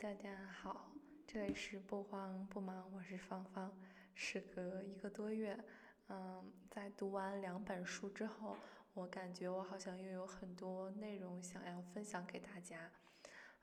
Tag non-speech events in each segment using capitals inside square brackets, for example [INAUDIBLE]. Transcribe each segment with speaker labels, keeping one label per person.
Speaker 1: 大家好这里是不慌不忙，我是芳芳。时隔一个多月，嗯，在读完两本书之后，我感觉我好像又有很多内容想要分享给大家。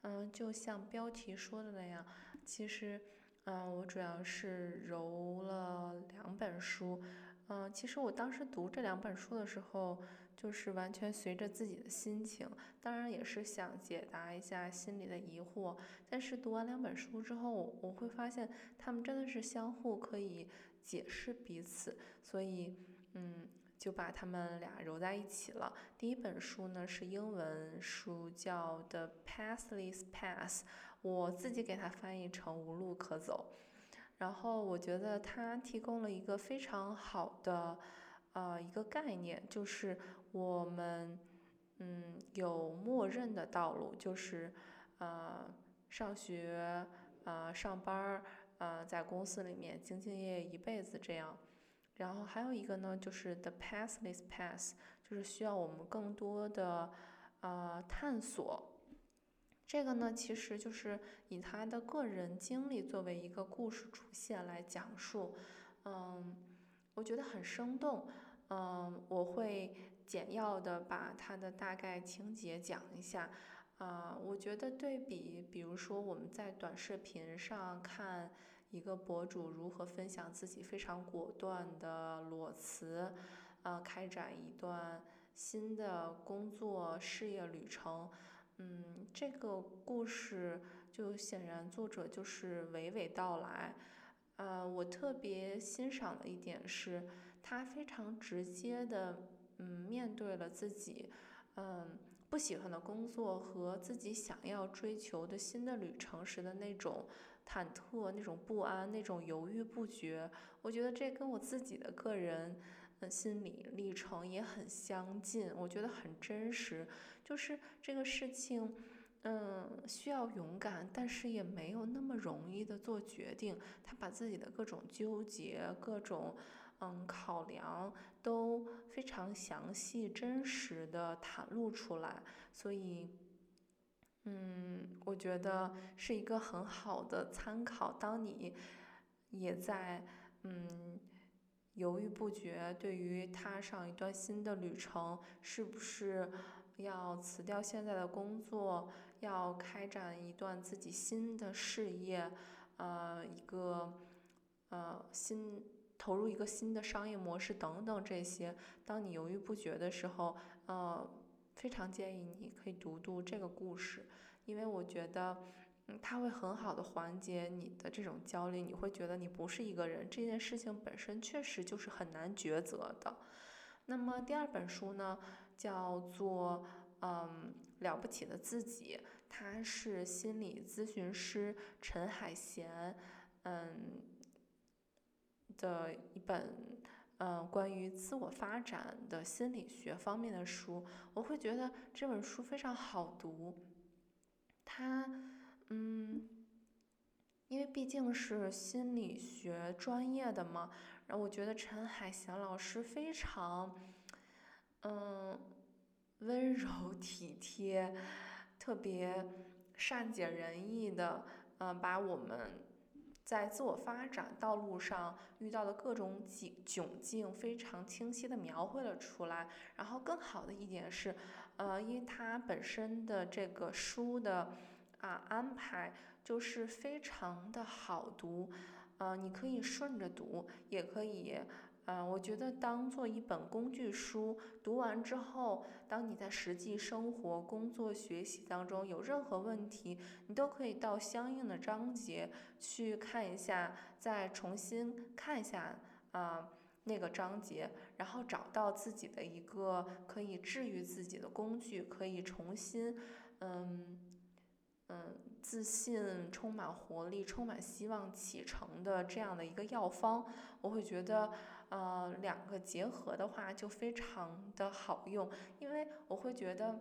Speaker 1: 嗯，就像标题说的那样，其实，嗯，我主要是揉了两本书。嗯，其实我当时读这两本书的时候，就是完全随着自己的心情，当然也是想解答一下心里的疑惑。但是读完两本书之后，我我会发现他们真的是相互可以解释彼此，所以，嗯，就把他们俩揉在一起了。第一本书呢是英文书，叫《The Pathless Path》，我自己给它翻译成“无路可走”。然后我觉得它提供了一个非常好的，呃，一个概念，就是我们，嗯，有默认的道路，就是，呃，上学，呃，上班儿，呃，在公司里面兢兢业业一辈子这样。然后还有一个呢，就是 the pathless path，就是需要我们更多的，呃，探索。这个呢，其实就是以他的个人经历作为一个故事主线来讲述，嗯，我觉得很生动，嗯，我会简要的把它的大概情节讲一下，啊，我觉得对比，比如说我们在短视频上看一个博主如何分享自己非常果断的裸辞，啊，开展一段新的工作事业旅程。嗯，这个故事就显然作者就是娓娓道来，呃，我特别欣赏的一点是，他非常直接的，嗯，面对了自己，嗯，不喜欢的工作和自己想要追求的新的旅程时的那种忐忑、那种不安、那种犹豫不决。我觉得这跟我自己的个人。嗯，心理历程也很相近，我觉得很真实。就是这个事情，嗯，需要勇敢，但是也没有那么容易的做决定。他把自己的各种纠结、各种嗯考量都非常详细、真实的袒露出来，所以，嗯，我觉得是一个很好的参考。当你也在嗯。犹豫不决，对于踏上一段新的旅程，是不是要辞掉现在的工作，要开展一段自己新的事业，呃，一个呃新投入一个新的商业模式等等这些，当你犹豫不决的时候，呃，非常建议你可以读读这个故事，因为我觉得。嗯，它会很好的缓解你的这种焦虑，你会觉得你不是一个人，这件事情本身确实就是很难抉择的。那么第二本书呢，叫做嗯了不起的自己，它是心理咨询师陈海贤嗯的一本嗯关于自我发展的心理学方面的书，我会觉得这本书非常好读，它。嗯，因为毕竟是心理学专业的嘛，然后我觉得陈海贤老师非常，嗯，温柔体贴，特别善解人意的，嗯，把我们在自我发展道路上遇到的各种境窘境非常清晰的描绘了出来。然后更好的一点是，呃，因为它本身的这个书的。啊，安排就是非常的好读，呃，你可以顺着读，也可以，呃，我觉得当做一本工具书，读完之后，当你在实际生活、工作、学习当中有任何问题，你都可以到相应的章节去看一下，再重新看一下啊那个章节，然后找到自己的一个可以治愈自己的工具，可以重新，嗯。嗯，自信、充满活力、充满希望启程的这样的一个药方，我会觉得，呃，两个结合的话就非常的好用。因为我会觉得，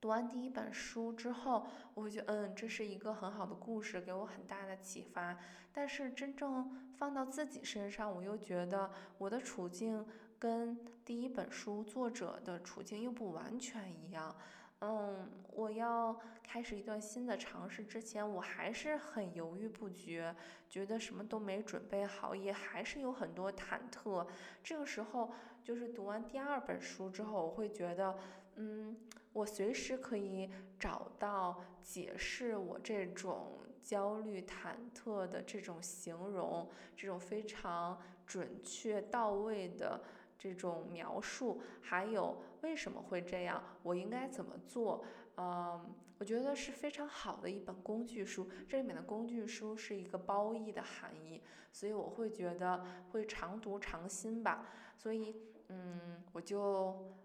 Speaker 1: 读完第一本书之后，我会觉得，嗯，这是一个很好的故事，给我很大的启发。但是真正放到自己身上，我又觉得我的处境跟第一本书作者的处境又不完全一样。嗯，我要开始一段新的尝试之前，我还是很犹豫不决，觉得什么都没准备好，也还是有很多忐忑。这个时候，就是读完第二本书之后，我会觉得，嗯，我随时可以找到解释我这种焦虑、忐忑的这种形容，这种非常准确到位的。这种描述，还有为什么会这样，我应该怎么做？嗯，我觉得是非常好的一本工具书。这里面的工具书是一个褒义的含义，所以我会觉得会常读常新吧。所以，嗯，我就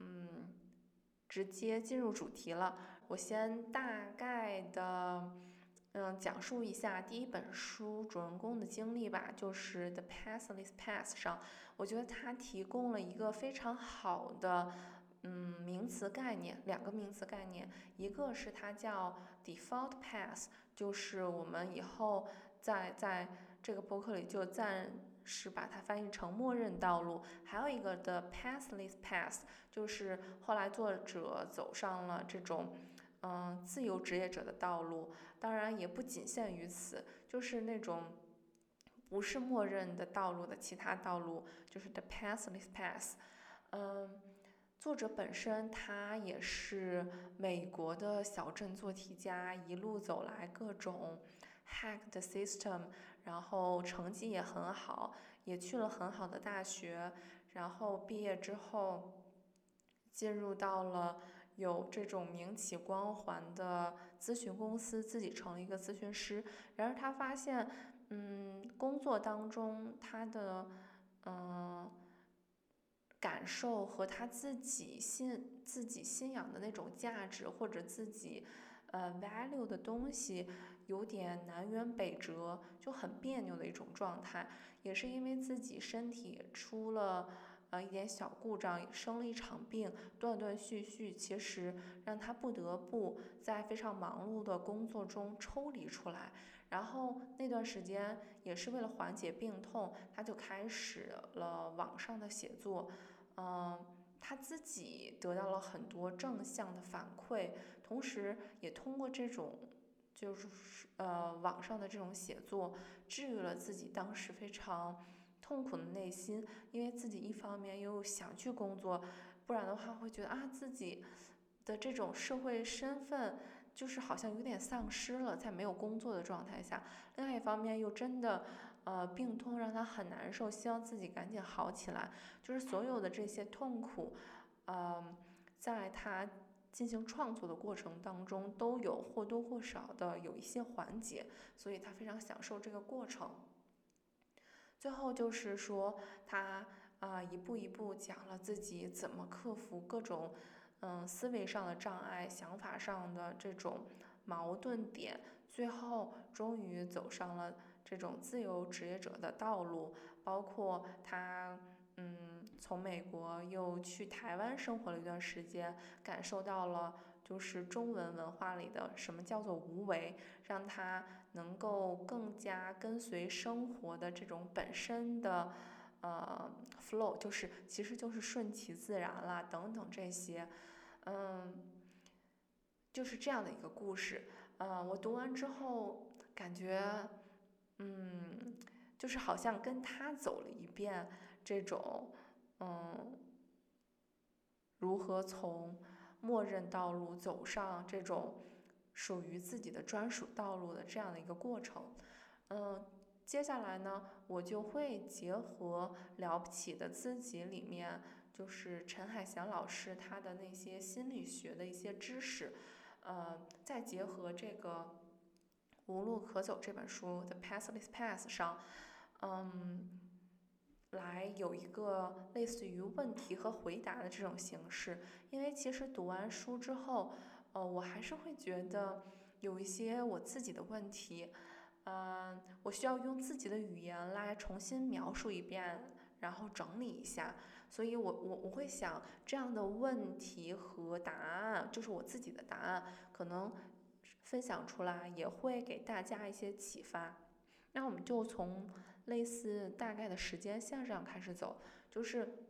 Speaker 1: 嗯直接进入主题了。我先大概的。嗯，讲述一下第一本书主人公的经历吧，就是《The Pathless Path》上，我觉得它提供了一个非常好的嗯名词概念，两个名词概念，一个是它叫 Default Path，就是我们以后在在这个博客里就暂时把它翻译成默认道路，还有一个 The Pathless Path，就是后来作者走上了这种。嗯，自由职业者的道路，当然也不仅限于此，就是那种不是默认的道路的其他道路，就是 the pathless path。嗯，作者本身他也是美国的小镇做题家，一路走来各种 hack the system，然后成绩也很好，也去了很好的大学，然后毕业之后进入到了。有这种名企光环的咨询公司，自己成了一个咨询师。然而他发现，嗯，工作当中他的嗯感受和他自己信自己信仰的那种价值或者自己呃 value 的东西有点南辕北辙，就很别扭的一种状态。也是因为自己身体出了。呃，一点小故障，生了一场病，断断续续，其实让他不得不在非常忙碌的工作中抽离出来。然后那段时间也是为了缓解病痛，他就开始了网上的写作。嗯，他自己得到了很多正向的反馈，同时也通过这种就是呃网上的这种写作，治愈了自己当时非常。痛苦的内心，因为自己一方面又想去工作，不然的话会觉得啊自己的这种社会身份就是好像有点丧失了，在没有工作的状态下。另外一方面又真的呃病痛让他很难受，希望自己赶紧好起来。就是所有的这些痛苦，嗯，在他进行创作的过程当中都有或多或少的有一些缓解，所以他非常享受这个过程。最后就是说，他啊一步一步讲了自己怎么克服各种嗯思维上的障碍、想法上的这种矛盾点，最后终于走上了这种自由职业者的道路。包括他嗯从美国又去台湾生活了一段时间，感受到了就是中文文化里的什么叫做无为，让他。能够更加跟随生活的这种本身的呃 flow，就是其实就是顺其自然啦，等等这些，嗯，就是这样的一个故事。嗯，我读完之后感觉，嗯，就是好像跟他走了一遍这种，嗯，如何从默认道路走上这种。属于自己的专属道路的这样的一个过程，嗯，接下来呢，我就会结合《了不起的自己》里面，就是陈海祥老师他的那些心理学的一些知识，呃，再结合这个《无路可走》这本书《The Pathless Path》上，嗯，来有一个类似于问题和回答的这种形式，因为其实读完书之后。呃，我还是会觉得有一些我自己的问题，嗯，我需要用自己的语言来重新描述一遍，然后整理一下。所以我我我会想这样的问题和答案，就是我自己的答案，可能分享出来也会给大家一些启发。那我们就从类似大概的时间线上开始走，就是。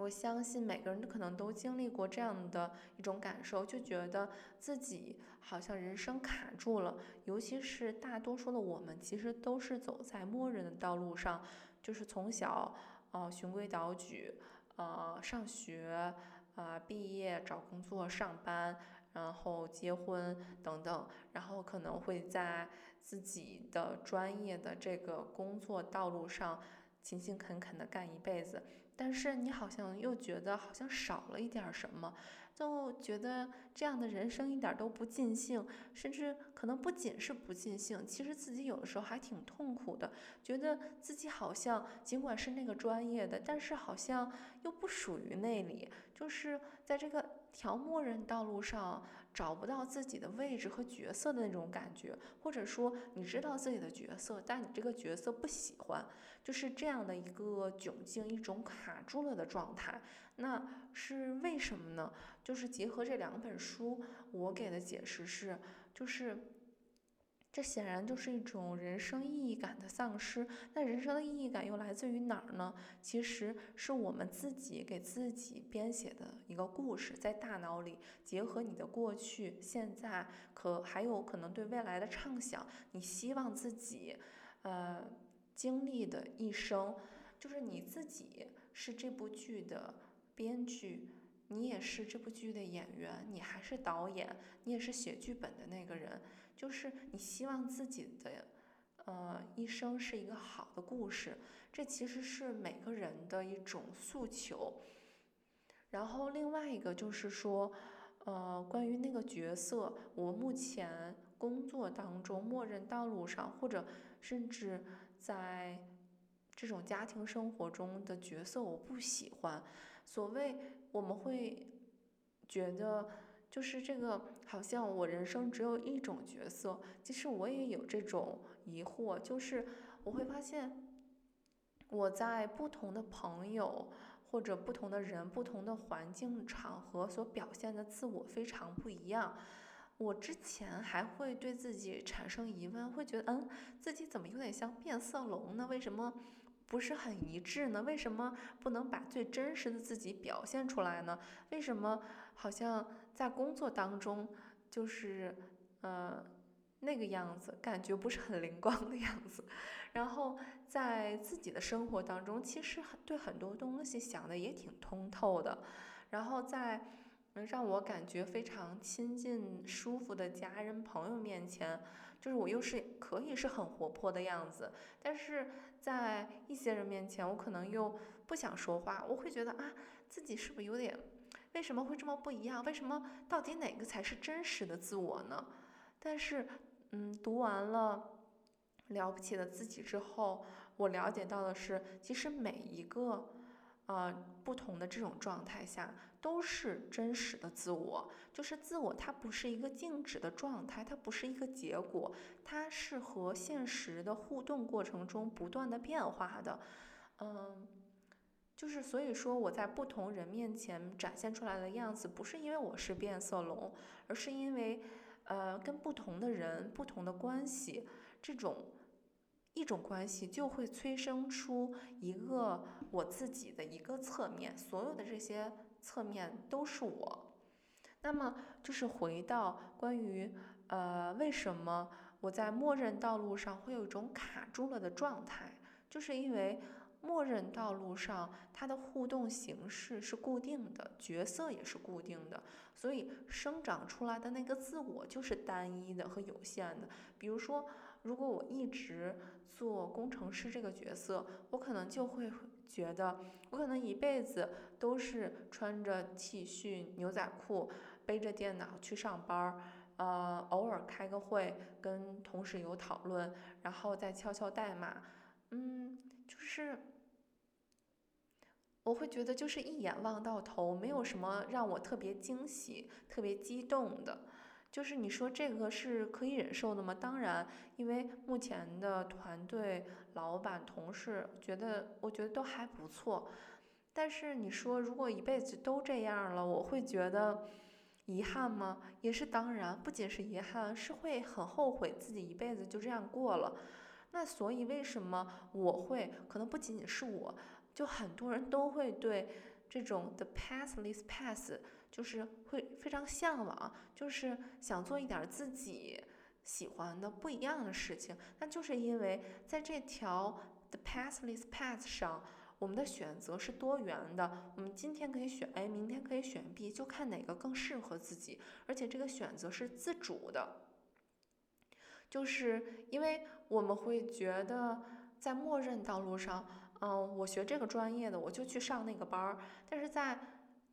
Speaker 1: 我相信每个人可能都经历过这样的一种感受，就觉得自己好像人生卡住了。尤其是大多数的我们，其实都是走在默认的道路上，就是从小，呃，循规蹈矩，呃，上学，啊，毕业，找工作，上班，然后结婚等等，然后可能会在自己的专业的这个工作道路上勤勤恳恳的干一辈子。但是你好像又觉得好像少了一点什么，就觉得这样的人生一点都不尽兴，甚至可能不仅是不尽兴，其实自己有的时候还挺痛苦的，觉得自己好像尽管是那个专业的，但是好像又不属于那里，就是在这个条默认道路上。找不到自己的位置和角色的那种感觉，或者说你知道自己的角色，但你这个角色不喜欢，就是这样的一个窘境，一种卡住了的状态。那是为什么呢？就是结合这两本书，我给的解释是，就是。这显然就是一种人生意义感的丧失。那人生的意义感又来自于哪儿呢？其实是我们自己给自己编写的一个故事，在大脑里结合你的过去、现在，可还有可能对未来的畅想。你希望自己，呃，经历的一生，就是你自己是这部剧的编剧，你也是这部剧的演员，你还是导演，你也是写剧本的那个人。就是你希望自己的，呃，一生是一个好的故事，这其实是每个人的一种诉求。然后另外一个就是说，呃，关于那个角色，我目前工作当中默认道路上，或者甚至在这种家庭生活中的角色，我不喜欢。所谓我们会觉得。就是这个，好像我人生只有一种角色。其实我也有这种疑惑，就是我会发现，我在不同的朋友或者不同的人、不同的环境场合所表现的自我非常不一样。我之前还会对自己产生疑问，会觉得，嗯，自己怎么有点像变色龙呢？为什么不是很一致呢？为什么不能把最真实的自己表现出来呢？为什么好像？在工作当中，就是，呃，那个样子，感觉不是很灵光的样子。然后在自己的生活当中，其实很对很多东西想的也挺通透的。然后在能让我感觉非常亲近、舒服的家人朋友面前，就是我又是可以是很活泼的样子。但是在一些人面前，我可能又不想说话，我会觉得啊，自己是不是有点。为什么会这么不一样？为什么到底哪个才是真实的自我呢？但是，嗯，读完了《了不起的自己》之后，我了解到的是，其实每一个，呃，不同的这种状态下，都是真实的自我。就是自我，它不是一个静止的状态，它不是一个结果，它是和现实的互动过程中不断的变化的，嗯。就是所以说，我在不同人面前展现出来的样子，不是因为我是变色龙，而是因为，呃，跟不同的人、不同的关系，这种一种关系就会催生出一个我自己的一个侧面，所有的这些侧面都是我。那么，就是回到关于，呃，为什么我在默认道路上会有一种卡住了的状态，就是因为。默认道路上，它的互动形式是固定的，角色也是固定的，所以生长出来的那个自我就是单一的和有限的。比如说，如果我一直做工程师这个角色，我可能就会觉得，我可能一辈子都是穿着 T 恤、牛仔裤，背着电脑去上班儿，呃，偶尔开个会，跟同事有讨论，然后再敲敲代码，嗯，就是。我会觉得就是一眼望到头，没有什么让我特别惊喜、特别激动的。就是你说这个是可以忍受的吗？当然，因为目前的团队、老板、同事觉得，我觉得都还不错。但是你说如果一辈子都这样了，我会觉得遗憾吗？也是当然，不仅是遗憾，是会很后悔自己一辈子就这样过了。那所以为什么我会可能不仅仅是我？就很多人都会对这种 the pathless path，就是会非常向往，就是想做一点自己喜欢的不一样的事情。那就是因为在这条 the pathless path 上，我们的选择是多元的。我们今天可以选 A，明天可以选 B，就看哪个更适合自己，而且这个选择是自主的。就是因为我们会觉得在默认道路上。嗯，我学这个专业的，我就去上那个班儿。但是在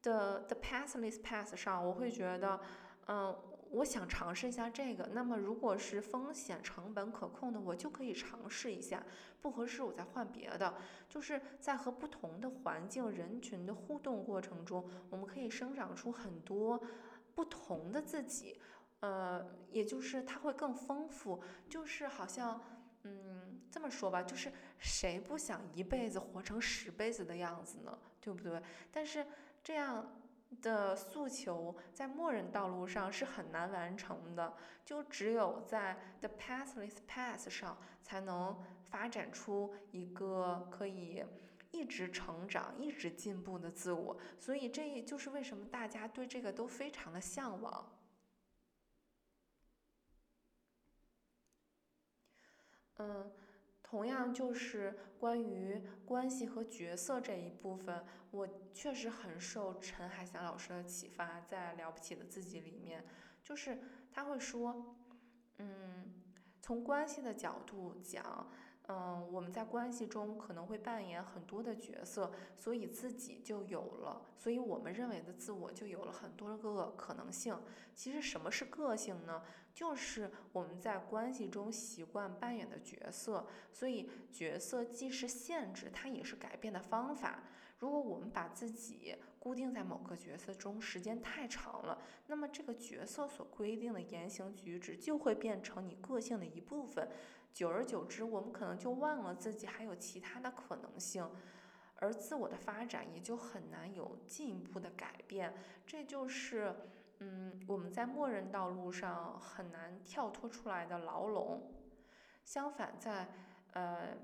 Speaker 1: the the pathless path 上，我会觉得，嗯，我想尝试一下这个。那么如果是风险成本可控的，我就可以尝试一下。不合适，我再换别的。就是在和不同的环境人群的互动过程中，我们可以生长出很多不同的自己。呃，也就是它会更丰富。就是好像。嗯，这么说吧，就是谁不想一辈子活成十辈子的样子呢？对不对？但是这样的诉求在默认道路上是很难完成的，就只有在 the pathless path 上才能发展出一个可以一直成长、一直进步的自我。所以这也就是为什么大家对这个都非常的向往。嗯，同样就是关于关系和角色这一部分，我确实很受陈海霞老师的启发，在《了不起的自己》里面，就是他会说，嗯，从关系的角度讲。嗯，我们在关系中可能会扮演很多的角色，所以自己就有了，所以我们认为的自我就有了很多个可能性。其实什么是个性呢？就是我们在关系中习惯扮演的角色。所以角色既是限制，它也是改变的方法。如果我们把自己固定在某个角色中时间太长了，那么这个角色所规定的言行举止就会变成你个性的一部分。久而久之，我们可能就忘了自己还有其他的可能性，而自我的发展也就很难有进一步的改变。这就是，嗯，我们在默认道路上很难跳脱出来的牢笼。相反，在呃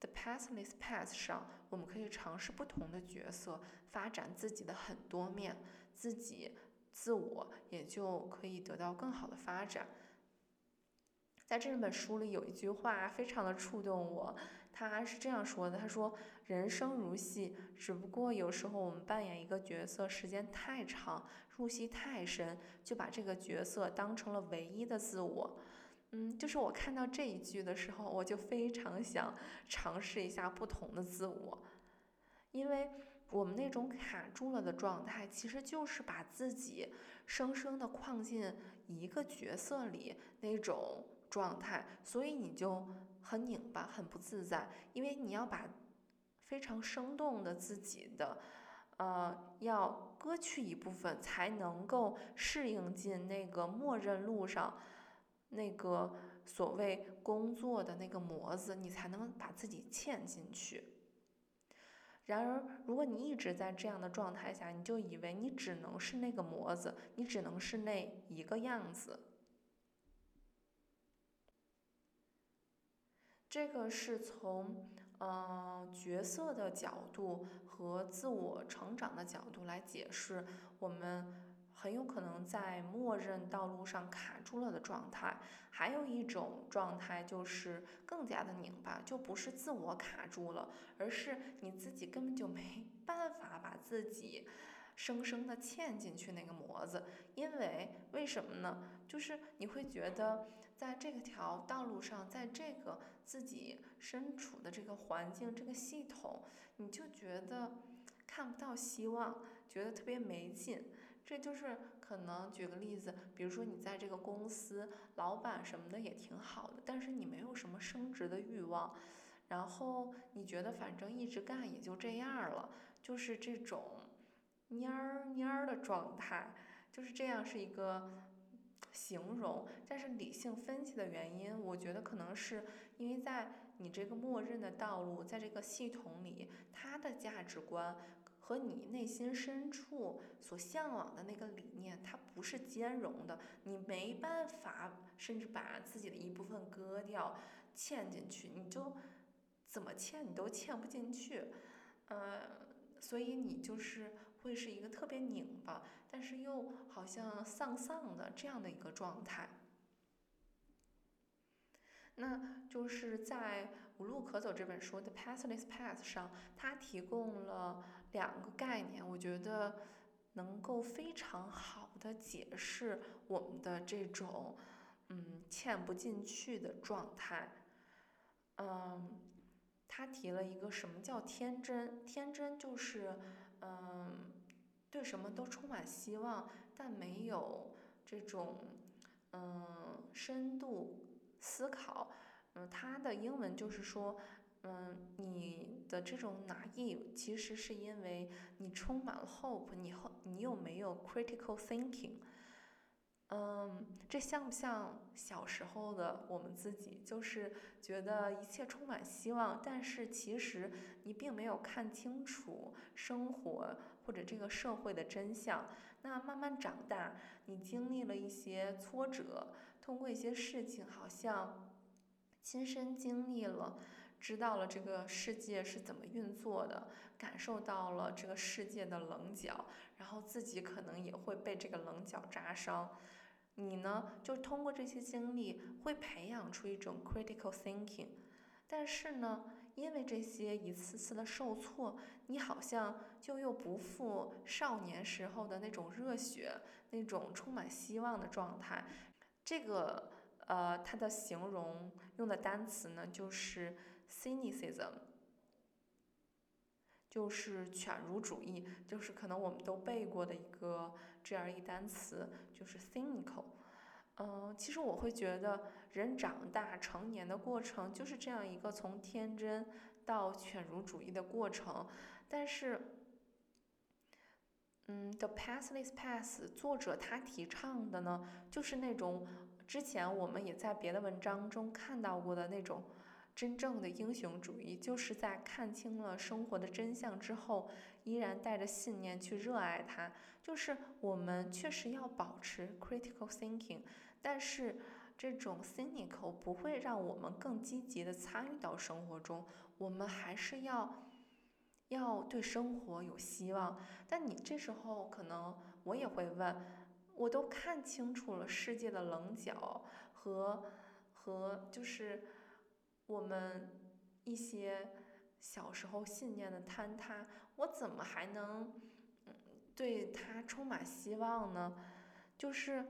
Speaker 1: ，the pathless path 上，我们可以尝试不同的角色，发展自己的很多面，自己自我也就可以得到更好的发展。在这本书里有一句话非常的触动我，他是这样说的：“他说，人生如戏，只不过有时候我们扮演一个角色时间太长，入戏太深，就把这个角色当成了唯一的自我。”嗯，就是我看到这一句的时候，我就非常想尝试一下不同的自我，因为我们那种卡住了的状态，其实就是把自己生生的框进一个角色里那种。状态，所以你就很拧巴，很不自在，因为你要把非常生动的自己的，呃，要割去一部分，才能够适应进那个默认路上那个所谓工作的那个模子，你才能把自己嵌进去。然而，如果你一直在这样的状态下，你就以为你只能是那个模子，你只能是那一个样子。这个是从呃角色的角度和自我成长的角度来解释，我们很有可能在默认道路上卡住了的状态。还有一种状态就是更加的拧巴，就不是自我卡住了，而是你自己根本就没 [LAUGHS] 办法把自己生生的嵌进去那个模子。因为为什么呢？就是你会觉得。在这个条道路上，在这个自己身处的这个环境、这个系统，你就觉得看不到希望，觉得特别没劲。这就是可能举个例子，比如说你在这个公司，老板什么的也挺好的，但是你没有什么升职的欲望，然后你觉得反正一直干也就这样了，就是这种蔫儿蔫儿的状态，就是这样是一个。形容，但是理性分析的原因，我觉得可能是因为在你这个默认的道路，在这个系统里，它的价值观和你内心深处所向往的那个理念，它不是兼容的，你没办法，甚至把自己的一部分割掉嵌进去，你就怎么嵌你都嵌不进去，呃，所以你就是会是一个特别拧巴，但是又好像丧丧的这样的一个状态。那就是在《无路可走》这本书的 Pathless Path 上，它提供了两个概念，我觉得能够非常好的解释我们的这种嗯嵌不进去的状态。嗯，他提了一个什么叫天真？天真就是嗯对什么都充满希望，但没有这种嗯深度。思考，嗯，它的英文就是说，嗯，你的这种 naive 其实是因为你充满了 hope，你后你又没有 critical thinking，嗯，这像不像小时候的我们自己？就是觉得一切充满希望，但是其实你并没有看清楚生活或者这个社会的真相。那慢慢长大，你经历了一些挫折。通过一些事情，好像亲身经历了，知道了这个世界是怎么运作的，感受到了这个世界的棱角，然后自己可能也会被这个棱角扎伤。你呢，就通过这些经历，会培养出一种 critical thinking。但是呢，因为这些一次次的受挫，你好像就又不复少年时候的那种热血，那种充满希望的状态。这个呃，它的形容用的单词呢，就是 cynicism，就是犬儒主义，就是可能我们都背过的一个这样一单词，就是 cynical。嗯，其实我会觉得人长大成年的过程就是这样一个从天真到犬儒主义的过程，但是，嗯，《The Pathless Path》作者他提倡的呢，就是那种。之前我们也在别的文章中看到过的那种真正的英雄主义，就是在看清了生活的真相之后，依然带着信念去热爱它。就是我们确实要保持 critical thinking，但是这种 cynical 不会让我们更积极的参与到生活中。我们还是要要对生活有希望。但你这时候可能我也会问。我都看清楚了世界的棱角和和就是我们一些小时候信念的坍塌，我怎么还能对他充满希望呢？就是。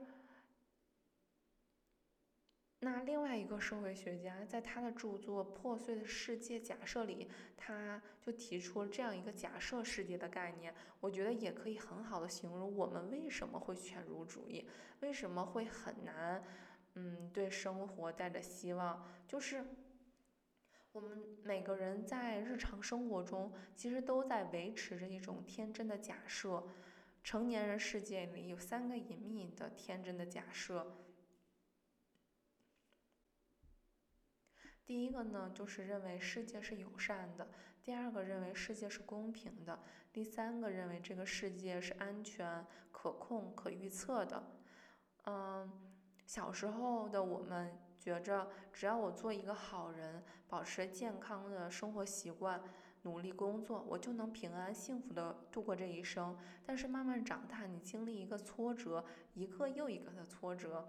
Speaker 1: 那另外一个社会学家在他的著作《破碎的世界假设》里，他就提出了这样一个假设世界的概念。我觉得也可以很好的形容我们为什么会犬儒主义，为什么会很难，嗯，对生活带着希望。就是我们每个人在日常生活中，其实都在维持着一种天真的假设。成年人世界里有三个隐秘的天真的假设。第一个呢，就是认为世界是友善的；第二个认为世界是公平的；第三个认为这个世界是安全、可控、可预测的。嗯，小时候的我们觉着，只要我做一个好人，保持健康的生活习惯，努力工作，我就能平安幸福的度过这一生。但是慢慢长大，你经历一个挫折，一个又一个的挫折。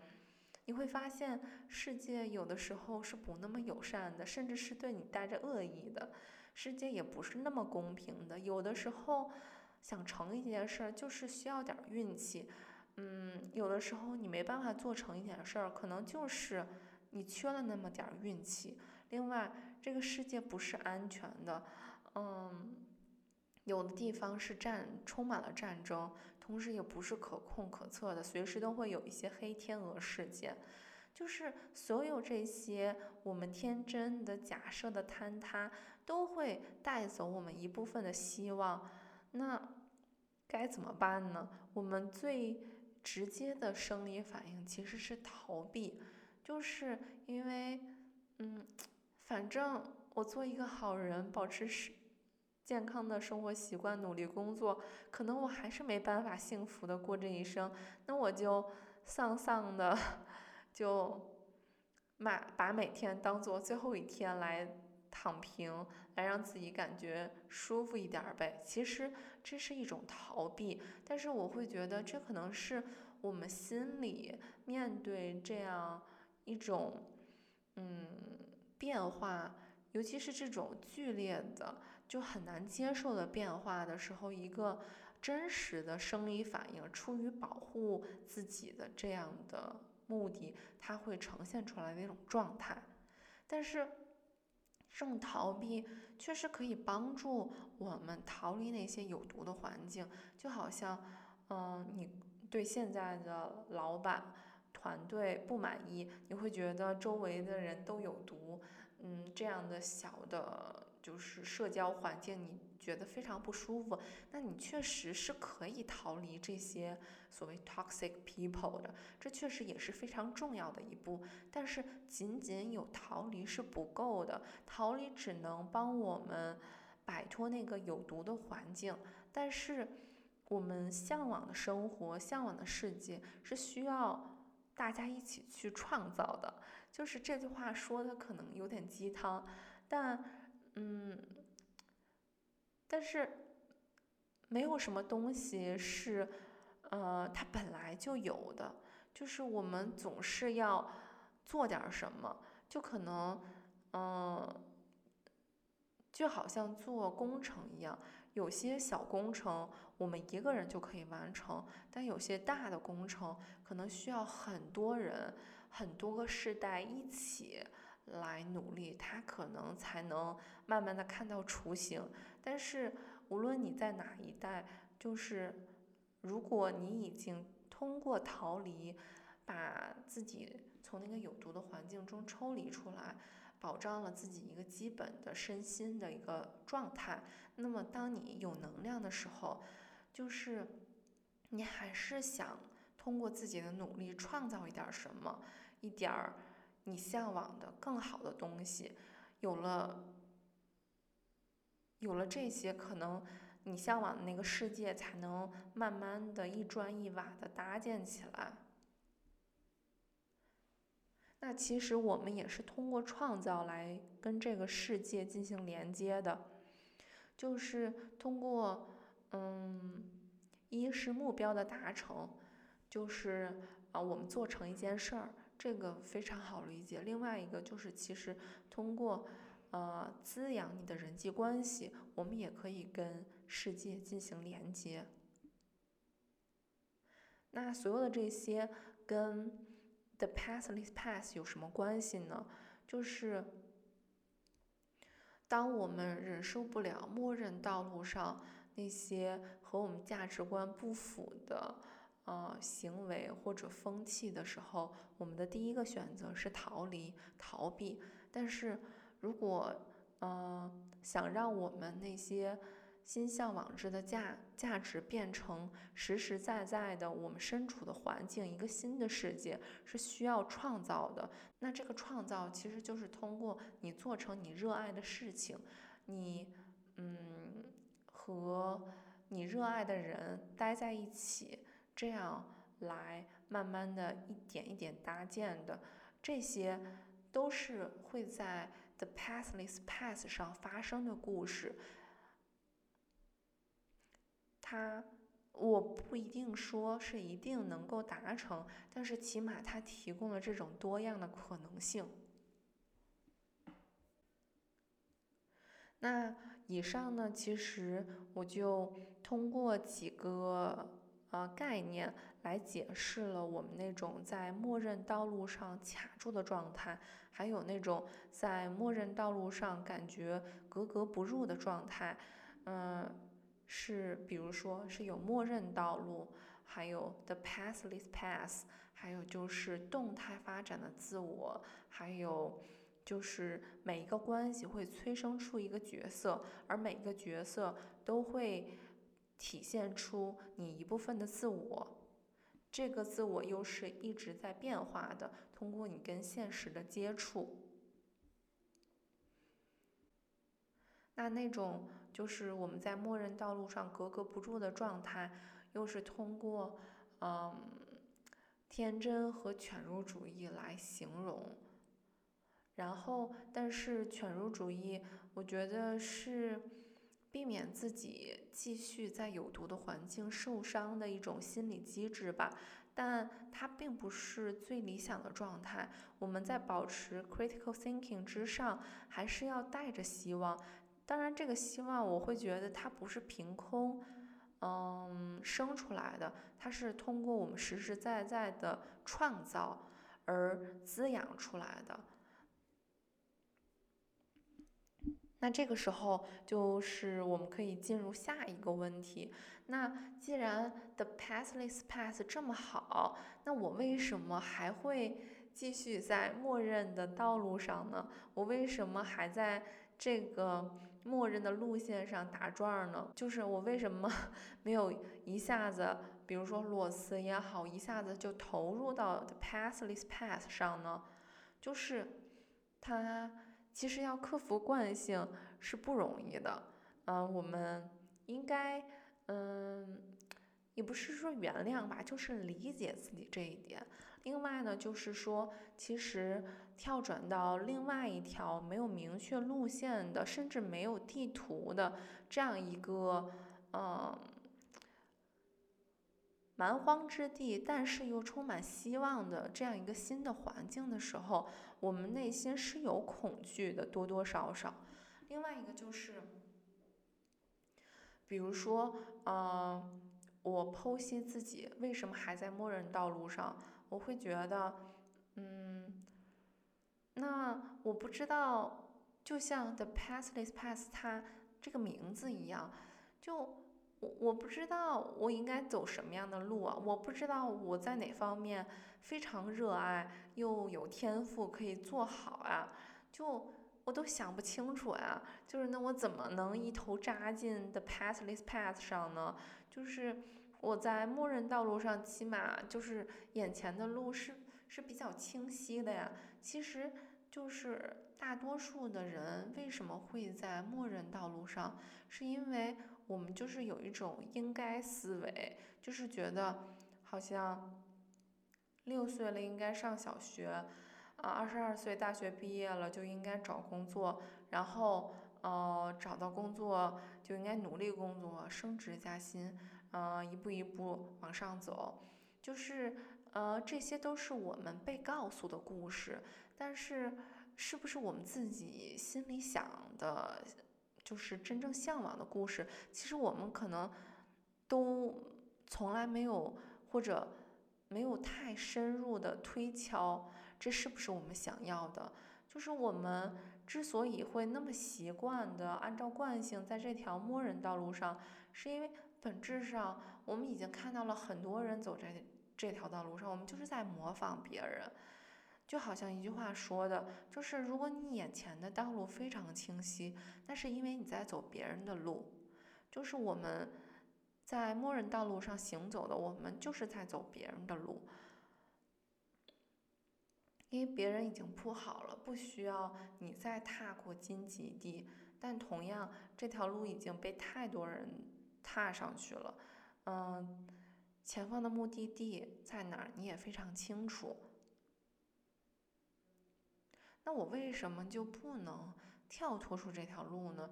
Speaker 1: 你会发现，世界有的时候是不那么友善的，甚至是对你带着恶意的。世界也不是那么公平的。有的时候，想成一件事儿，就是需要点运气。嗯，有的时候你没办法做成一件事儿，可能就是你缺了那么点儿运气。另外，这个世界不是安全的。嗯，有的地方是战，充满了战争。同时也不是可控可测的，随时都会有一些黑天鹅事件，就是所有这些我们天真的假设的坍塌，都会带走我们一部分的希望。那该怎么办呢？我们最直接的生理反应其实是逃避，就是因为，嗯，反正我做一个好人，保持是。健康的生活习惯，努力工作，可能我还是没办法幸福的过这一生，那我就丧丧的，就把把每天当做最后一天来躺平，来让自己感觉舒服一点呗。其实这是一种逃避，但是我会觉得这可能是我们心里面对这样一种嗯变化，尤其是这种剧烈的就很难接受的变化的时候，一个真实的生理反应，出于保护自己的这样的目的，它会呈现出来的一种状态。但是，这种逃避确实可以帮助我们逃离那些有毒的环境，就好像，嗯，你对现在的老板团队不满意，你会觉得周围的人都有毒，嗯，这样的小的。就是社交环境，你觉得非常不舒服，那你确实是可以逃离这些所谓 toxic people 的，这确实也是非常重要的一步。但是仅仅有逃离是不够的，逃离只能帮我们摆脱那个有毒的环境，但是我们向往的生活、向往的世界是需要大家一起去创造的。就是这句话说的可能有点鸡汤，但。嗯，但是没有什么东西是，呃，它本来就有的。就是我们总是要做点什么，就可能，嗯，就好像做工程一样，有些小工程我们一个人就可以完成，但有些大的工程可能需要很多人、很多个世代一起。来努力，他可能才能慢慢的看到雏形。但是无论你在哪一代，就是如果你已经通过逃离，把自己从那个有毒的环境中抽离出来，保障了自己一个基本的身心的一个状态，那么当你有能量的时候，就是你还是想通过自己的努力创造一点什么，一点儿。你向往的更好的东西，有了，有了这些，可能你向往的那个世界才能慢慢的一砖一瓦的搭建起来。那其实我们也是通过创造来跟这个世界进行连接的，就是通过，嗯，一是目标的达成，就是啊，我们做成一件事儿。这个非常好理解。另外一个就是，其实通过呃滋养你的人际关系，我们也可以跟世界进行连接。那所有的这些跟 the pathless path 有什么关系呢？就是当我们忍受不了默认道路上那些和我们价值观不符的。呃，行为或者风气的时候，我们的第一个选择是逃离、逃避。但是如果呃想让我们那些心向往之的价价值变成实实在在的我们身处的环境，一个新的世界是需要创造的。那这个创造其实就是通过你做成你热爱的事情，你嗯和你热爱的人待在一起。这样来慢慢的一点一点搭建的，这些都是会在 the pathless path 上发生的故事。它我不一定说是一定能够达成，但是起码它提供了这种多样的可能性。那以上呢，其实我就通过几个。呃，概念来解释了我们那种在默认道路上卡住的状态，还有那种在默认道路上感觉格格不入的状态。嗯，是比如说是有默认道路，还有 the pathless path，还有就是动态发展的自我，还有就是每一个关系会催生出一个角色，而每个角色都会。体现出你一部分的自我，这个自我又是一直在变化的。通过你跟现实的接触，那那种就是我们在默认道路上格格不入的状态，又是通过嗯天真和犬儒主义来形容。然后，但是犬儒主义，我觉得是避免自己继续在有毒的环境受伤的一种心理机制吧。但它并不是最理想的状态。我们在保持 critical thinking 之上，还是要带着希望。当然，这个希望我会觉得它不是凭空，嗯，生出来的，它是通过我们实实在在的创造而滋养出来的。那这个时候就是我们可以进入下一个问题。那既然 the pathless path 这么好，那我为什么还会继续在默认的道路上呢？我为什么还在这个默认的路线上打转呢？就是我为什么 [LAUGHS] 没有一下子，比如说裸辞也好，一下子就投入到 the pathless path 上呢？就是它。其实要克服惯性是不容易的，嗯，我们应该，嗯，也不是说原谅吧，就是理解自己这一点。另外呢，就是说，其实跳转到另外一条没有明确路线的，甚至没有地图的这样一个，嗯。蛮荒之地，但是又充满希望的这样一个新的环境的时候，我们内心是有恐惧的，多多少少。另外一个就是，比如说，嗯，我剖析自己为什么还在默认道路上，我会觉得，嗯，那我不知道，就像 The Pathless Path 它这个名字一样，就。我我不知道我应该走什么样的路啊！我不知道我在哪方面非常热爱又有天赋可以做好啊！就我都想不清楚呀！就是那我怎么能一头扎进 the pathless path 上呢？就是我在默认道路上，起码就是眼前的路是是比较清晰的呀。其实就是大多数的人为什么会在默认道路上，是因为。我们就是有一种应该思维，就是觉得好像六岁了应该上小学，啊，二十二岁大学毕业了就应该找工作，然后呃找到工作就应该努力工作，升职加薪，嗯，一步一步往上走，就是呃这些都是我们被告诉的故事，但是是不是我们自己心里想的？就是真正向往的故事，其实我们可能都从来没有或者没有太深入的推敲，这是不是我们想要的？就是我们之所以会那么习惯的按照惯性在这条默认道路上，是因为本质上我们已经看到了很多人走在这条道路上，我们就是在模仿别人。就好像一句话说的，就是如果你眼前的道路非常清晰，那是因为你在走别人的路。就是我们在默认道路上行走的，我们就是在走别人的路，因为别人已经铺好了，不需要你再踏过荆棘地。但同样，这条路已经被太多人踏上去了。嗯，前方的目的地在哪儿，你也非常清楚。那我为什么就不能跳脱出这条路呢？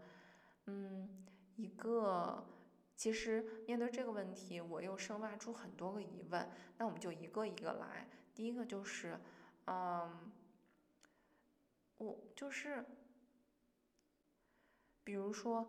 Speaker 1: 嗯，一个，其实面对这个问题，我又生挖出很多个疑问。那我们就一个一个来。第一个就是，嗯，我就是，比如说，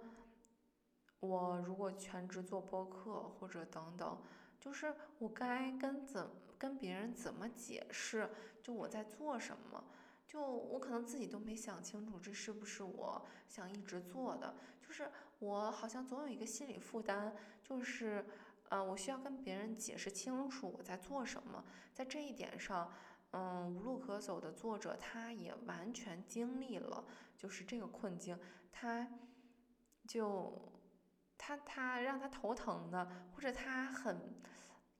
Speaker 1: 我如果全职做播客或者等等，就是我该跟怎跟别人怎么解释，就我在做什么？就我可能自己都没想清楚，这是不是我想一直做的？就是我好像总有一个心理负担，就是，呃，我需要跟别人解释清楚我在做什么。在这一点上，嗯，无路可走的作者他也完全经历了，就是这个困境，他，就，他他让他头疼的，或者他很。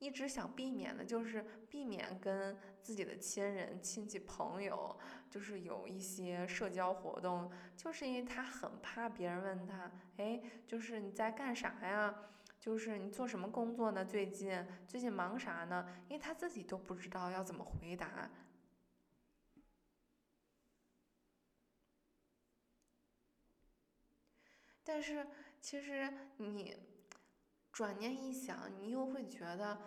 Speaker 1: 一直想避免的就是避免跟自己的亲人亲戚朋友就是有一些社交活动就是因为他很怕别人问他哎就是你在干啥呀？就是你做什么工作呢？最近最近忙啥呢？因为他自己都不知道要怎么回答。但是其实你转念一想，你又会觉得，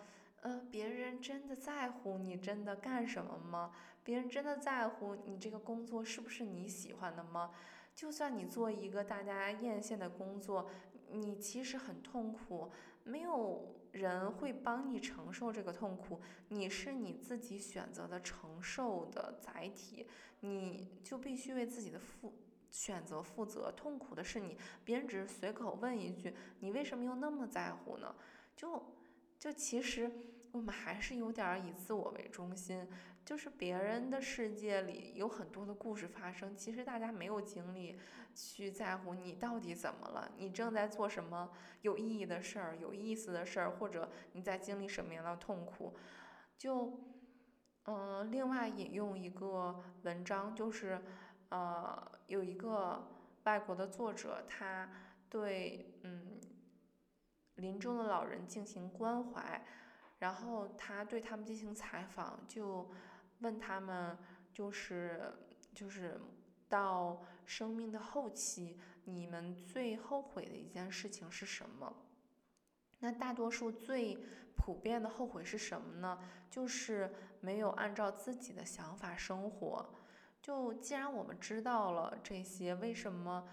Speaker 1: 呃，别人真的在乎你真的干什么吗？别人真的在乎你这个工作是不是你喜欢的吗？就算你做一个大家艳羡的工作，你其实很痛苦，没有人会帮你承受这个痛苦，你是你自己选择的承受的载体，你就必须为自己的负选择负责。痛苦的是你，别人只是随口问一句，你为什么又那么在乎呢？就就其实我们还是有点以自我为中心。就是别人的世界里有很多的故事发生，其实大家没有精力去在乎你到底怎么了，你正在做什么有意义的事儿、有意思的事儿，或者你在经历什么样的痛苦。就，嗯，另外引用一个文章，就是呃，有一个外国的作者，他对嗯临终的老人进行关怀，然后他对他们进行采访，就。问他们，就是就是到生命的后期，你们最后悔的一件事情是什么？那大多数最普遍的后悔是什么呢？就是没有按照自己的想法生活。就既然我们知道了这些，为什么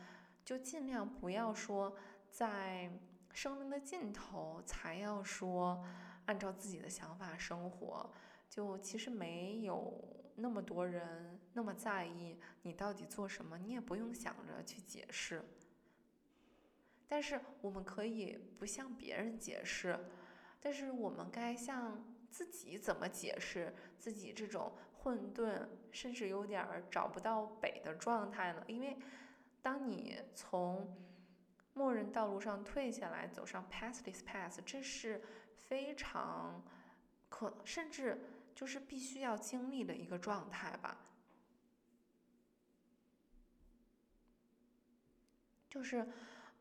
Speaker 1: 就尽量不要说在生命的尽头才要说按照自己的想法生活？就其实没有那么多人那么在意你到底做什么，你也不用想着去解释。但是我们可以不向别人解释，但是我们该向自己怎么解释自己这种混沌，甚至有点儿找不到北的状态呢？因为当你从默认道路上退下来，走上 pathless path，这是非常可甚至。就是必须要经历的一个状态吧。就是，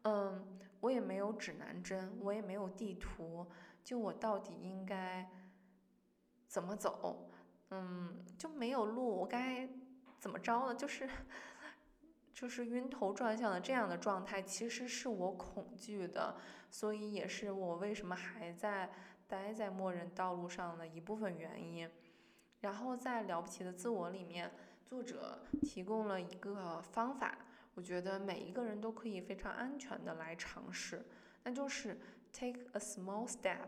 Speaker 1: 嗯，我也没有指南针，我也没有地图，就我到底应该怎么走？嗯，就没有路，我该怎么着呢？就是，[LAUGHS] 就是晕头转向的这样的状态，其实是我恐惧的，所以也是我为什么还在。待在默认道路上的一部分原因，然后在《了不起的自我》里面，作者提供了一个方法，我觉得每一个人都可以非常安全的来尝试，那就是 take a small step，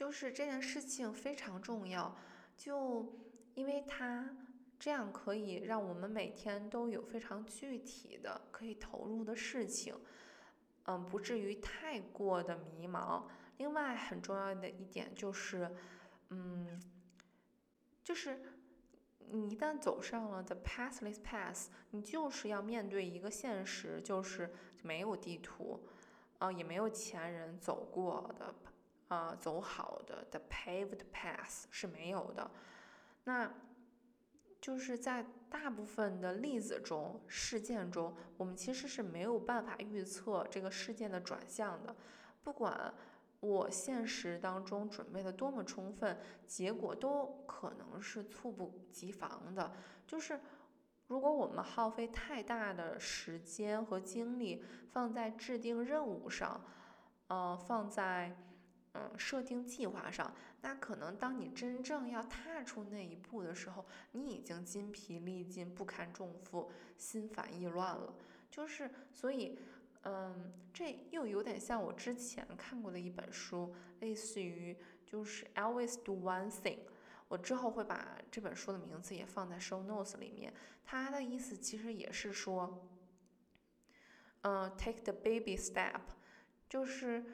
Speaker 1: 就是这件事情非常重要，就因为它这样可以让我们每天都有非常具体的可以投入的事情。嗯，不至于太过的迷茫。另外很重要的一点就是，嗯，就是你一旦走上了 the pathless path，你就是要面对一个现实，就是没有地图，啊，也没有前人走过的，啊，走好的 the paved path 是没有的。那就是在大部分的例子中、事件中，我们其实是没有办法预测这个事件的转向的。不管我现实当中准备的多么充分，结果都可能是猝不及防的。就是如果我们耗费太大的时间和精力放在制定任务上，嗯，放在。嗯，设定计划上，那可能当你真正要踏出那一步的时候，你已经筋疲力尽、不堪重负、心烦意乱了。就是，所以，嗯，这又有点像我之前看过的一本书，类似于就是 Always Do One Thing。我之后会把这本书的名字也放在 Show Notes 里面。它的意思其实也是说，嗯，Take the baby step，就是。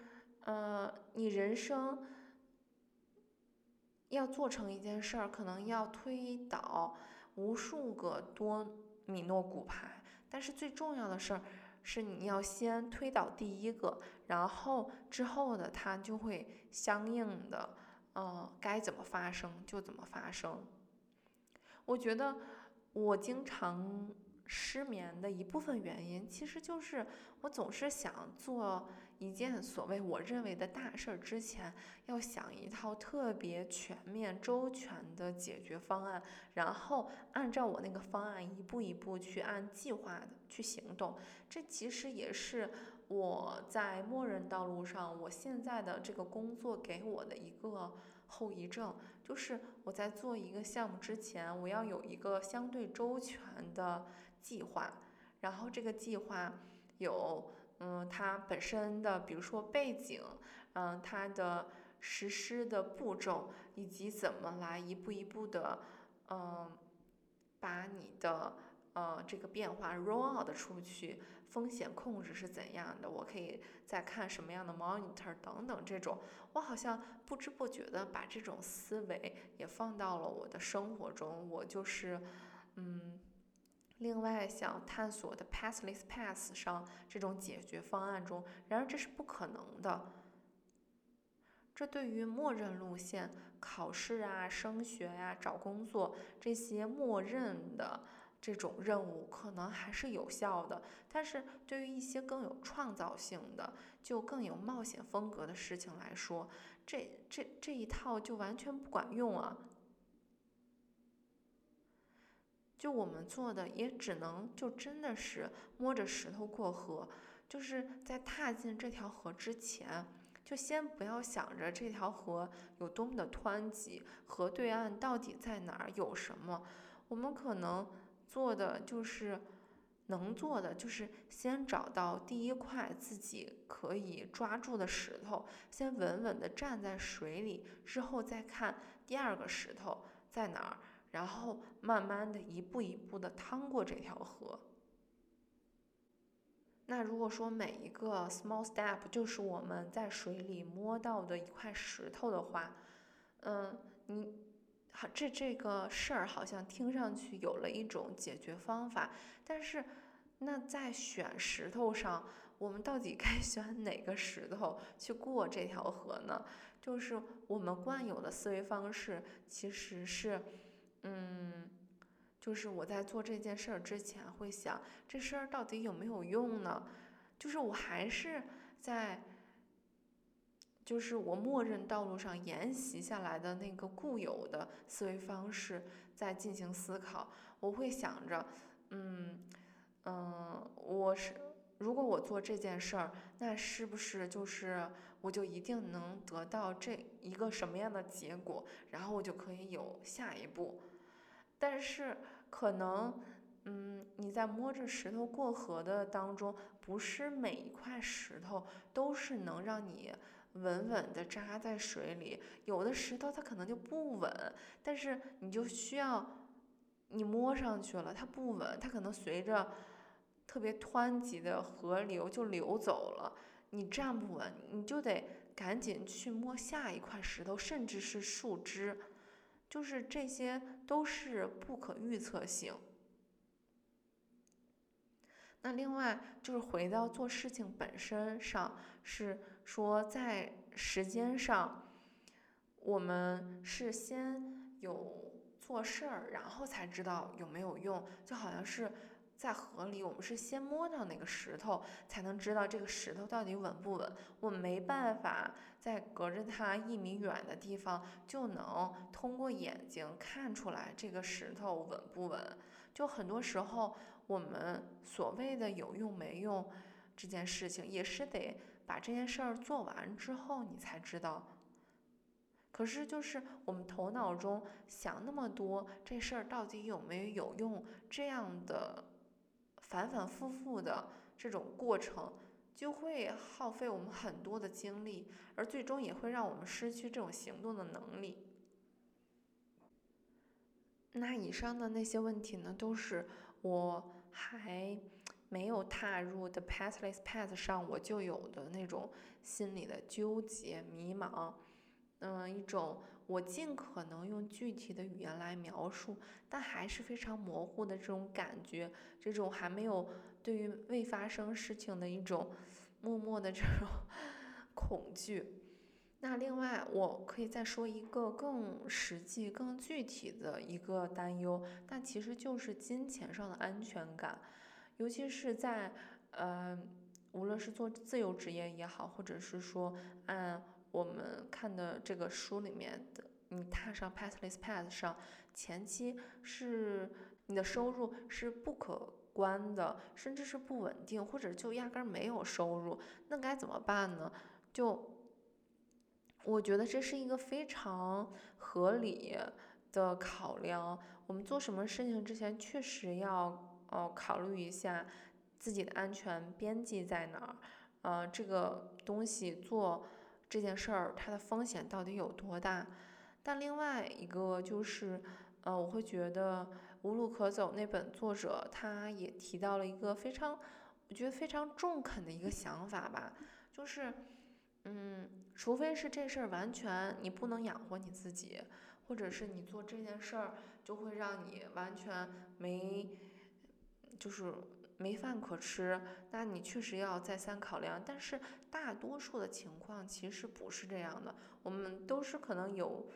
Speaker 1: 呃，你人生要做成一件事儿，可能要推倒无数个多米诺骨牌，但是最重要的事儿是你要先推倒第一个，然后之后的它就会相应的，呃，该怎么发生就怎么发生。我觉得我经常失眠的一部分原因，其实就是我总是想做。一件所谓我认为的大事儿之前，要想一套特别全面、周全的解决方案，然后按照我那个方案一步一步去按计划的去行动。这其实也是我在默认道路上，我现在的这个工作给我的一个后遗症，就是我在做一个项目之前，我要有一个相对周全的计划，然后这个计划有。嗯，它本身的，比如说背景，嗯，它的实施的步骤，以及怎么来一步一步的，嗯，把你的呃这个变化 roll out 出去，风险控制是怎样的？我可以再看什么样的 monitor 等等这种，我好像不知不觉的把这种思维也放到了我的生活中，我就是，嗯。另外，想探索的 pathless path 上这种解决方案中，然而这是不可能的。这对于默认路线、考试啊、升学呀、找工作这些默认的这种任务，可能还是有效的。但是对于一些更有创造性的、就更有冒险风格的事情来说，这这这一套就完全不管用啊。就我们做的也只能就真的是摸着石头过河，就是在踏进这条河之前，就先不要想着这条河有多么的湍急，河对岸到底在哪儿，有什么。我们可能做的就是能做的就是先找到第一块自己可以抓住的石头，先稳稳的站在水里，之后再看第二个石头在哪儿。然后慢慢的一步一步的趟过这条河。那如果说每一个 small step 就是我们在水里摸到的一块石头的话，嗯，你好，这这个事儿好像听上去有了一种解决方法，但是那在选石头上，我们到底该 [LAUGHS] 选哪个石头去过这条河呢？就是我们惯有的思维方式其实是。嗯，就是我在做这件事儿之前会想，这事儿到底有没有用呢？就是我还是在，就是我默认道路上沿袭下来的那个固有的思维方式在进行思考。我会想着，嗯嗯，我是如果我做这件事儿，那是不是就是我就一定能得到这一个什么样的结果？然后我就可以有下一步。但是可能，嗯，你在摸着石头过河的当中，不是每一块石头都是能让你稳稳的扎在水里。有的石头它可能就不稳，但是你就需要你摸上去了，它不稳，它可能随着特别湍急的河流就流走了。你站不稳，你就得赶紧去摸下一块石头，甚至是树枝。就是这些都是不可预测性。那另外就是回到做事情本身上，是说在时间上，我们是先有做事儿，然后才知道有没有用，就好像是。在河里，我们是先摸到那个石头，才能知道这个石头到底稳不稳。我们没办法在隔着它一米远的地方就能通过眼睛看出来这个石头稳不稳。就很多时候，我们所谓的有用没用这件事情，也是得把这件事儿做完之后你才知道。可是，就是我们头脑中想那么多，这事儿到底有没有用这样的。反反复复的这种过程，就会耗费我们很多的精力，而最终也会让我们失去这种行动的能力。那以上的那些问题呢，都是我还没有踏入的 pathless path 上我就有的那种心理的纠结、迷茫，嗯，一种。我尽可能用具体的语言来描述，但还是非常模糊的这种感觉，这种还没有对于未发生事情的一种默默的这种恐惧。那另外，我可以再说一个更实际、更具体的一个担忧，但其实就是金钱上的安全感，尤其是在呃。无论是做自由职业也好，或者是说按我们看的这个书里面的，你踏上 pathless path 上，前期是你的收入是不可观的，甚至是不稳定，或者就压根儿没有收入，那该怎么办呢？就我觉得这是一个非常合理的考量。我们做什么事情之前，确实要呃考虑一下自己的安全边际在哪儿，呃，这个东西做这件事儿它的风险到底有多大？但另外一个就是，呃，我会觉得《无路可走》那本作者他也提到了一个非常，我觉得非常中肯的一个想法吧，就是。嗯，除非是这事儿完全你不能养活你自己，或者是你做这件事儿就会让你完全没，就是没饭可吃，那你确实要再三考量。但是大多数的情况其实不是这样的，我们都是可能有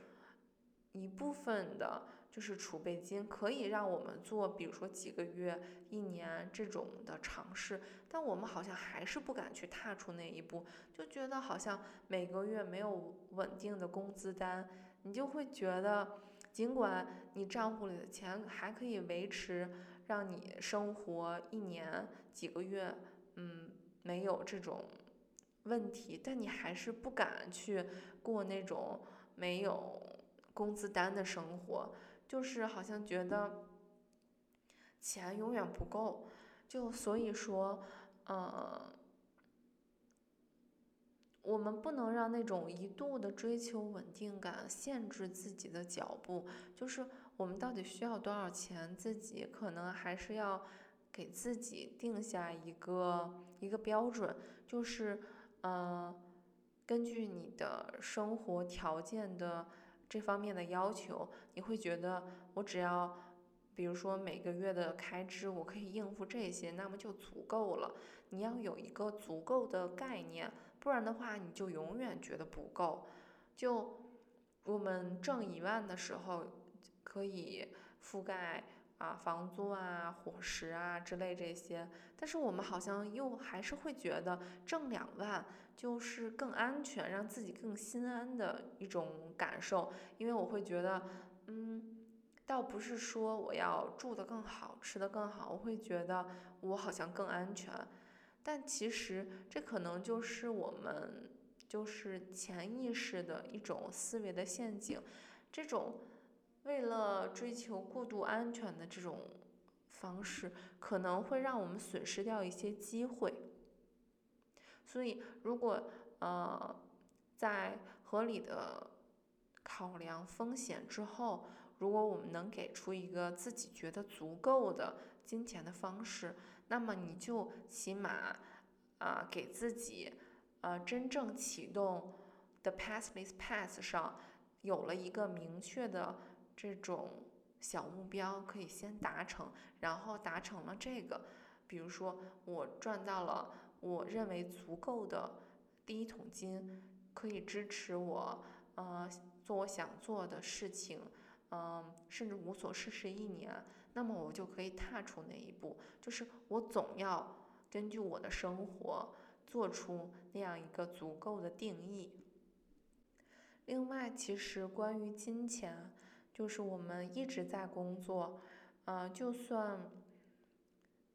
Speaker 1: 一部分的。就是储备金可以让我们做，比如说几个月、一年这种的尝试，但我们好像还是不敢去踏出那一步，就觉得好像每个月没有稳定的工资单，你就会觉得，尽管你账户里的钱还可以维持，让你生活一年几个月，嗯，没有这种问题，但你还是不敢去过那种没有工资单的生活。就是好像觉得钱永远不够，就所以说，呃，我们不能让那种一度的追求稳定感限制自己的脚步。就是我们到底需要多少钱，自己可能还是要给自己定下一个一个标准，就是呃，根据你的生活条件的。这方面的要求，你会觉得我只要，比如说每个月的开支，我可以应付这些，那么就足够了。你要有一个足够的概念，不然的话，你就永远觉得不够。就我们挣一万的时候，可以覆盖啊房租啊、伙食啊之类这些，但是我们好像又还是会觉得挣两万。就是更安全，让自己更心安的一种感受。因为我会觉得，嗯，倒不是说我要住的更好，吃的更好，我会觉得我好像更安全。但其实这可能就是我们就是潜意识的一种思维的陷阱。这种为了追求过度安全的这种方式，可能会让我们损失掉一些机会。所以，如果呃在合理的考量风险之后，如果我们能给出一个自己觉得足够的金钱的方式，那么你就起码啊给自己呃真正启动 the pathless path 上有了一个明确的这种小目标，可以先达成，然后达成了这个，比如说我赚到了。我认为足够的第一桶金可以支持我，呃，做我想做的事情，嗯，甚至无所事事一年，那么我就可以踏出那一步。就是我总要根据我的生活做出那样一个足够的定义。另外，其实关于金钱，就是我们一直在工作，呃，就算，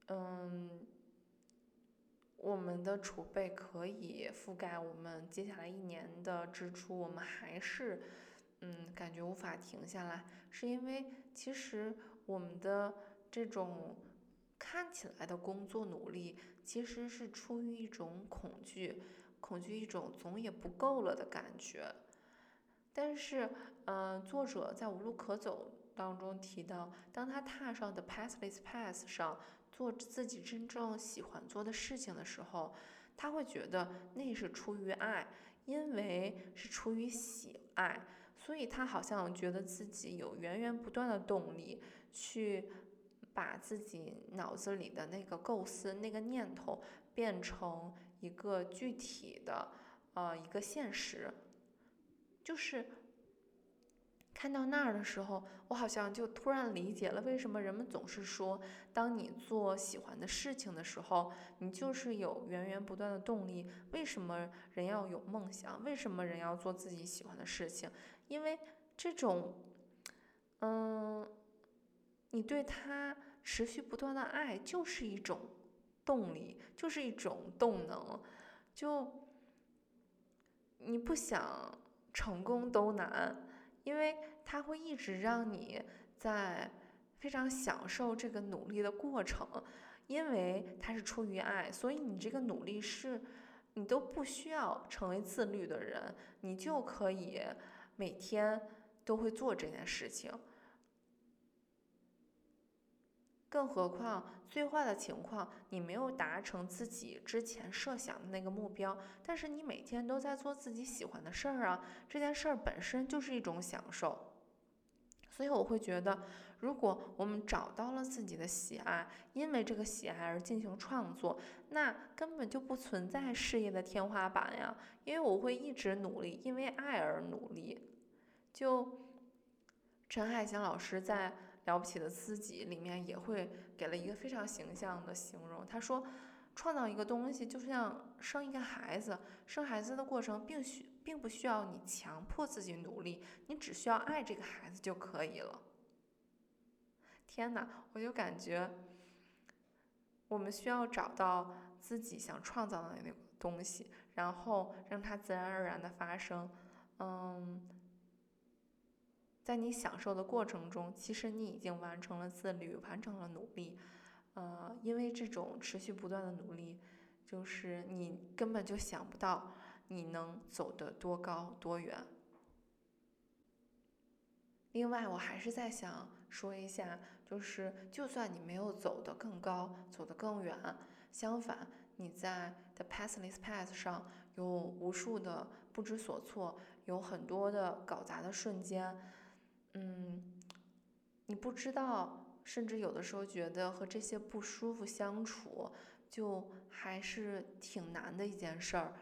Speaker 1: 嗯。我们的储备可以覆盖我们接下来一年的支出，我们还是，嗯，感觉无法停下来，是因为其实我们的这种看起来的工作努力，其实是出于一种恐惧，恐惧一种总也不够了的感觉。但是，嗯，作者在无路可走当中提到，当他踏上的 pathless path 上。做自己真正喜欢做的事情的时候，他会觉得那是出于爱，因为是出于喜爱，所以他好像觉得自己有源源不断的动力去把自己脑子里的那个构思、那个念头变成一个具体的呃一个现实，就是。看到那儿的时候，我好像就突然理解了为什么人们总是说，当你做喜欢的事情的时候，你就是有源源不断的动力。为什么人要有梦想？为什么人要做自己喜欢的事情？因为这种，嗯，你对他持续不断的爱就是一种动力，就是一种动能。就你不想成功都难。因为它会一直让你在非常享受这个努力的过程，因为它是出于爱，所以你这个努力是，你都不需要成为自律的人，你就可以每天都会做这件事情。更何况，最坏的情况，你没有达成自己之前设想的那个目标，但是你每天都在做自己喜欢的事儿啊，这件事儿本身就是一种享受。所以我会觉得，如果我们找到了自己的喜爱，因为这个喜爱而进行创作，那根本就不存在事业的天花板呀。因为我会一直努力，因为爱而努力。就陈海祥老师在。了不起的自己里面也会给了一个非常形象的形容。他说，创造一个东西就像生一个孩子，生孩子的过程并需并不需要你强迫自己努力，你只需要爱这个孩子就可以了。天哪，我就感觉我们需要找到自己想创造的那个东西，然后让它自然而然的发生。嗯。在你享受的过程中，其实你已经完成了自律，完成了努力，呃，因为这种持续不断的努力，就是你根本就想不到你能走得多高多远。另外，我还是在想说一下，就是就算你没有走得更高，走得更远，相反，你在 The Pathless Path 上有无数的不知所措，有很多的搞砸的瞬间。嗯，你不知道，甚至有的时候觉得和这些不舒服相处，就还是挺难的一件事儿。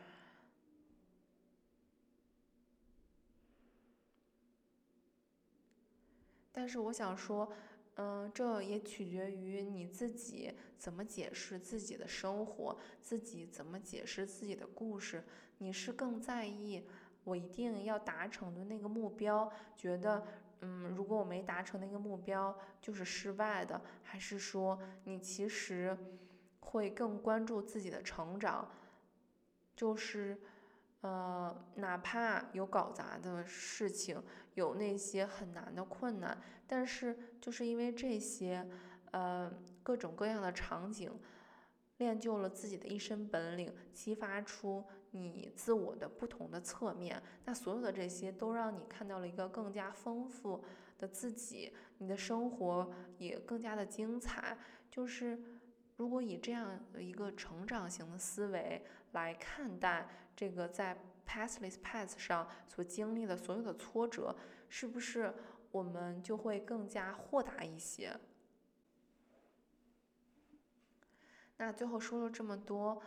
Speaker 1: 但是我想说，嗯，这也取决于你自己怎么解释自己的生活，自己怎么解释自己的故事。你是更在意我一定要达成的那个目标，觉得。嗯，如果我没达成那个目标，就是失败的，还是说你其实会更关注自己的成长？就是，呃，哪怕有搞砸的事情，有那些很难的困难，但是就是因为这些，呃，各种各样的场景，练就了自己的一身本领，激发出。你自我的不同的侧面，那所有的这些都让你看到了一个更加丰富的自己，你的生活也更加的精彩。就是如果以这样的一个成长型的思维来看待这个在 pathless path 上所经历的所有的挫折，是不是我们就会更加豁达一些？那最后说了这么多，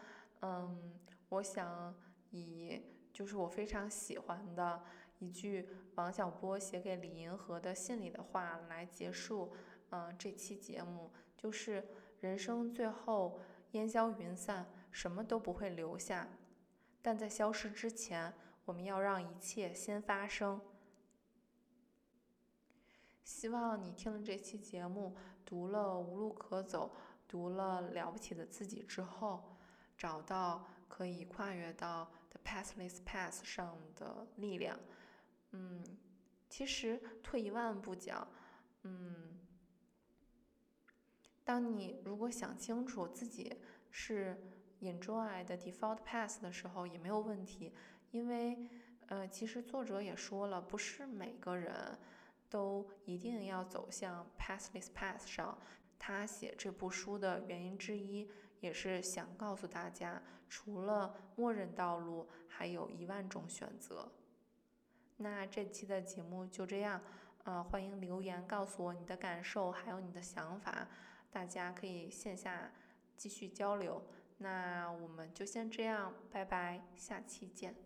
Speaker 1: 嗯。我想以就是我非常喜欢的一句王小波写给李银河的信里的话来结束，嗯，这期节目就是人生最后烟消云散，什么都不会留下，但在消失之前，我们要让一切先发生。希望你听了这期节目，读了《无路可走》，读了《了不起的自己》之后，找到。可以跨越到 the pathless path 上的力量，嗯，其实退一万步讲，嗯，当你如果想清楚自己是 enjoy 的 default path 的时候，也没有问题，因为，呃，其实作者也说了，不是每个人都一定要走向 pathless path 上。他写这部书的原因之一。也是想告诉大家，除了默认道路，还有一万种选择。那这期的节目就这样，呃，欢迎留言告诉我你的感受，还有你的想法，大家可以线下继续交流。那我们就先这样，拜拜，下期见。